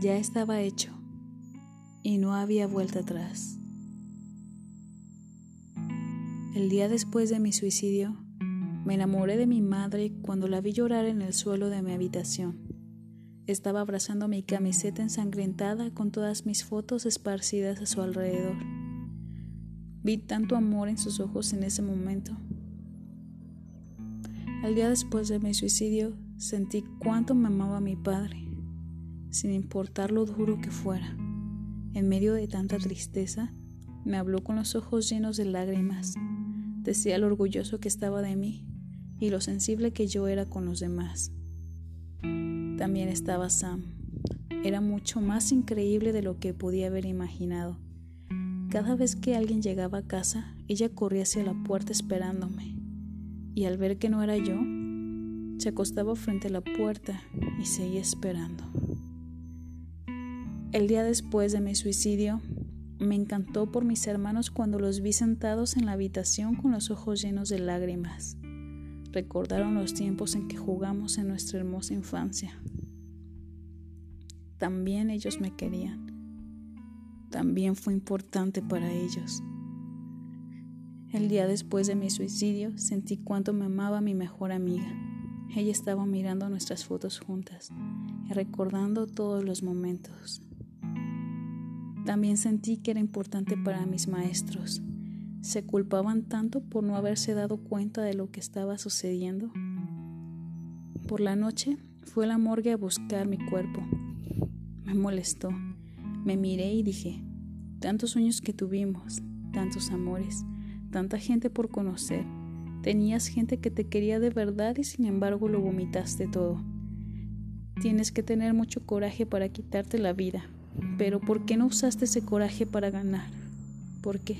Ya estaba hecho y no había vuelta atrás. El día después de mi suicidio, me enamoré de mi madre cuando la vi llorar en el suelo de mi habitación. Estaba abrazando mi camiseta ensangrentada con todas mis fotos esparcidas a su alrededor. Vi tanto amor en sus ojos en ese momento. Al día después de mi suicidio, sentí cuánto me amaba mi padre, sin importar lo duro que fuera. En medio de tanta tristeza, me habló con los ojos llenos de lágrimas Decía lo orgulloso que estaba de mí y lo sensible que yo era con los demás. También estaba Sam. Era mucho más increíble de lo que podía haber imaginado. Cada vez que alguien llegaba a casa, ella corría hacia la puerta esperándome. Y al ver que no era yo, se acostaba frente a la puerta y seguía esperando. El día después de mi suicidio, me encantó por mis hermanos cuando los vi sentados en la habitación con los ojos llenos de lágrimas. Recordaron los tiempos en que jugamos en nuestra hermosa infancia. También ellos me querían. También fue importante para ellos. El día después de mi suicidio sentí cuánto me amaba mi mejor amiga. Ella estaba mirando nuestras fotos juntas y recordando todos los momentos. También sentí que era importante para mis maestros. Se culpaban tanto por no haberse dado cuenta de lo que estaba sucediendo. Por la noche fue a la morgue a buscar mi cuerpo. Me molestó. Me miré y dije, tantos sueños que tuvimos, tantos amores, tanta gente por conocer. Tenías gente que te quería de verdad y sin embargo lo vomitaste todo. Tienes que tener mucho coraje para quitarte la vida. Pero ¿por qué no usaste ese coraje para ganar? ¿Por qué?